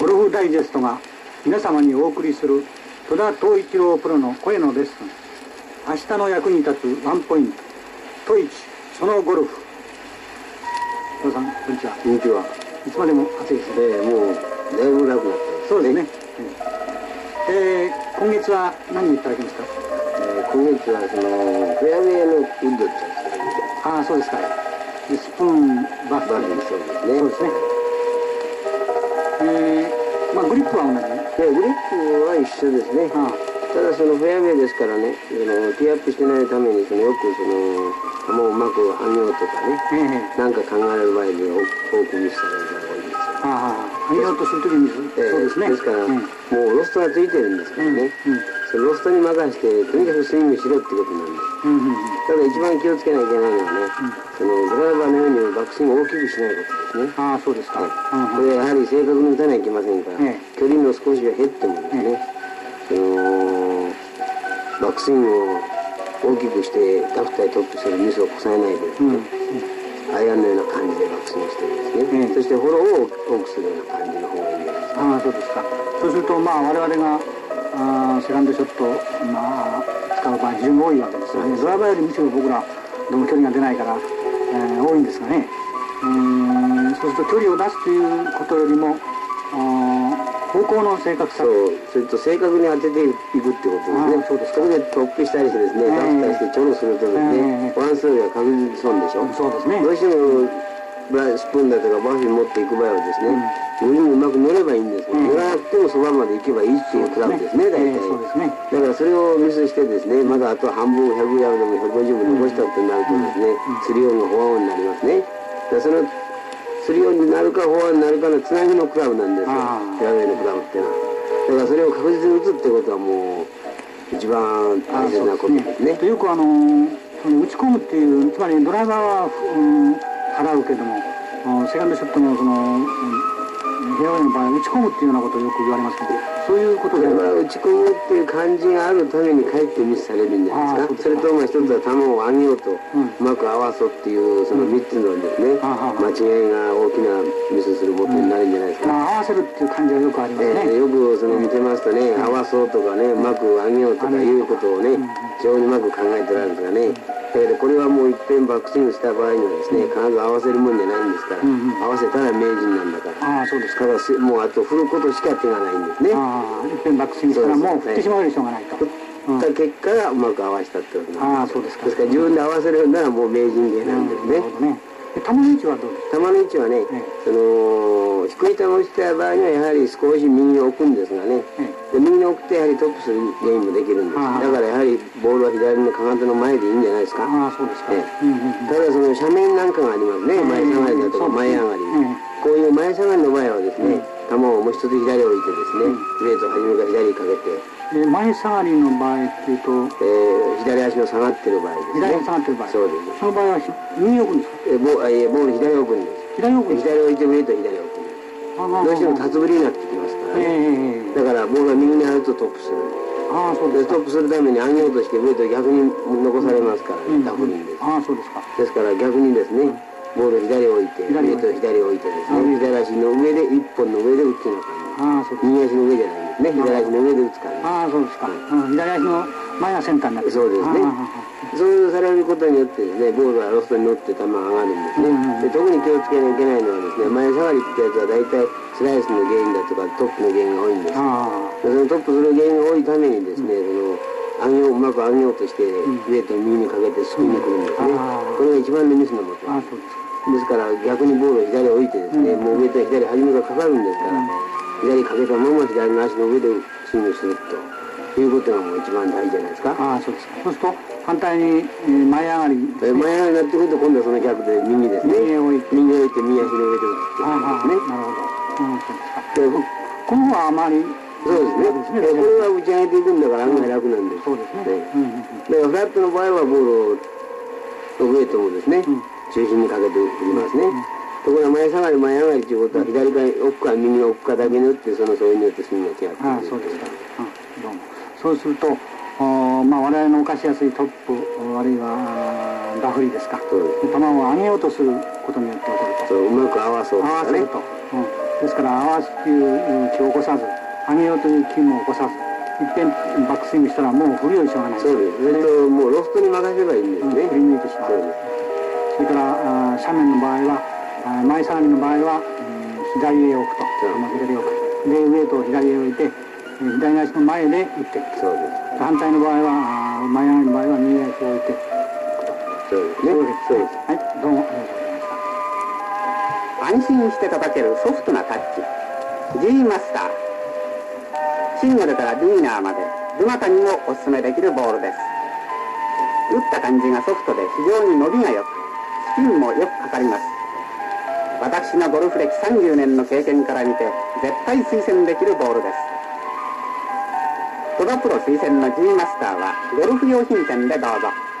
ゴルフダイジェストが皆様にお送りする戸田東一郎プロの声のレッスン。明日の役に立つワンポイント。トイチそのゴルフ。戸田さんこんにちは。こんにちは。いつまでも暑いですね。ええもう、だいぶ楽になった。そうですね、えー今月は何いただきますか？えー今月は、その、フェアウェイのウッドってやつ。ああそうですか。でスプーンバッグそうですね。そうですねえー、まあグリップは同じ？で、グリップは一緒ですね。あただそのフェアウェイですからね、そのティーアップしてないために、そのよくその、球をうまく上げようとかね、あええ。なんか考える場合で多くミスされる場合が多いんですよ。ああ上げようとするときにええそうですね。ですから、うん。もうロストがついてるんですからね、うんそのロストに任せて、とにかくスイングしろってことなんです。ただ一番気をつけないといけないのはね、そのドライバーのようにバックスイングを大きくしないことですね。ああそうですか、これやはり正確に打たなきゃいけませんから、え距離の少しは減ってもですね、そのバックスイングを大きくしてラフタートップするミスをこさえないでうんね、アイアンのような感じでバックスイングしてですね、ええそしてフォローを多くするような感じの方がいいです。ああそうですか。そうするとまあ我々があーセカンドショットまあ使う場合非常に多いわけですよね。ドライバーよりむしろ僕らどうも距離が出ないから、えー多いんですがね。うーん。そうすると距離を出すということよりもあー方向の正確さ。そう、それと正確に当てていくってことですね。あそうですかそれでトップしたりしてですね、ええラフターしてチョロするとですね、ええワンスローが確実に損でしょ。そうですね。どうしてもスプーンだとかバフィン持っていく場合はですね、グリーンにうまく乗ればいいんですけど、うん。乗らなくてもそばまで行けばいいっていうクラブですね、大体。ええそうですね。だからそれをミスしてですね、まだあと半分100ヤードでも150も残したってなるとですね、スリオンがフォアオンになりますね。そのスリオンになるかフォアになるかのつなぎのクラブなんですよ、ああフェアウェイのクラブっていうのは。だからそれを確実に打つってことはもう、一番大切なことですね。とよくあのーその打ち込むっていうつまりドライバーは、うん、払うけどもうんセカンドショットのその、うん、フェアウェイの場合は打ち込むっていうようなことをよく言われますけどそういうことで。打ち込むっていう感じがあるためにかえってミスされるんじゃないですか。それとまあ一つは球を上げようと、ううんまく合わそうっていうその3つのですね、間違いが大きなミスすることになるんじゃないですか、まあ合わせるっていう感じはよくありますね、えーよくその見てますとね、合わそうとかね、うまく上げようとかいうことをね、非常にうまく考えてられるんですがね、だけどこれはもう一遍バックスイングした場合にはですね、必ず合わせるもんじゃないんですから、うんうん。合わせたら名人なんだから、ああそうですか。ただすもうあと振ることしか手がないんですね。ああ一遍バックスイングしたらもう振ってしまうよりしょうがないと、振った結果がうまく合わせたってことなんです。ああそうですか。ですから自分で合わせるならもう名人芸なんですね。なる。ほどねで球の位置はどうですか？球の位置はね、ええ。その低い球を打ちたい場合にはやはり少し右に置くんですがね、えで右に置くとやはりトップするゲームもできるんです。だからやはりボールは左のかかとの前でいいんじゃないですか？ああそうですか、ただその斜面なんかがありますね、ええ前下がりだとか前上がり、えこういう前下がりの場合はですね、球をもう一つ左置いてですね、ウェイトを初めから左にかけて、で前下がりの場合っていうとえー左足の下がってる場合ですね。左に下がってる場合。そうです。その場合はひ右に置くんですか？えボえーボール左置くんです。左に？置くんですか左置いてウェイト左置くんです。ああ。どうしても辰ぶりになってきますからええね。ええだからボールが右にあるとトップする。ああそうですトップするために上げようとしてウェイト逆に残されますからね、うんダフるんです。ああそうですか。ですから逆にですね、ボールを左置いて、ウ左ェイトを左置いてですね、左足の上で、一本の上で打つような感じ。右足の上じゃないんですね、左足の上で打つ感ああそうですか、うん、左足の前がセンターになってるそうですね。そういうされることによってですね、ボールはロストに乗って球が上がるんですね。うんうんで特に気をつけなきゃいけないのはですね、前下がりってやつは大体スライスの原因だとかトップの原因が多いんです。そのトップする原因が多いためにですね、その上げよううまく上げようとして、ウェイトを右にかけてスピンに来るんですね。これが一番のミスのもと。ですか。ですから逆にボールを左に置いてですね、もう上と左初めがかかるんですから、左かけたまま左の足の上でスイングするということがもう一番大事じゃないですか。ああそうですか。そうすると反対に、えー前上がりえ前になってくると今度はその逆で右ですね。右へ置いて。右に置いて右足の上で打つってことですね。なるほど、うん、そうですか。でこの方はあまりそうですね。これは打ち上げていくんだから案外楽なんです。そうですね。ねうんうんうん。だからフラットの場合はボールをウェイですね、うん。中心にかけて振りますね。ところが前下がり前上がりということは左から奥か右の奥かだけに打ってそのそれによってスイングが違ってくる。ああそうですか、そうするとおまあ我々の犯しやすいトップおあるいはダフリですか。球を上げようとすることによって起こると。そううまく合わそうとかね。合わせると、うん、ですから合わすという気を起こさず上げようという気も起こさずいっぺんバックスイングしたらもう振りよりしょうがないそうです。それともうロフトに任せばいいんですね、うん振り抜いてしまう。それからあー斜面の場合は前下がりの場合は、うん左へ置くと、左へ置く。で上と左へ置いてえー左足の前で打っていくそうです。反対の場合はあー前上がりの場合は右足を置いてそうです。ねそうです。そうです。はいどうもありがとうございました安心して叩けるソフトなタッチ G マスターシングルからビギナーまでどなたにもお勧めできるボールです。打った感じがソフトで非常に伸びが良くスピンもよくかかります。私のゴルフ歴30年の経験から見て絶対推薦できるボールです。このプロ推薦の G マスターはゴルフ用品店でどうぞ。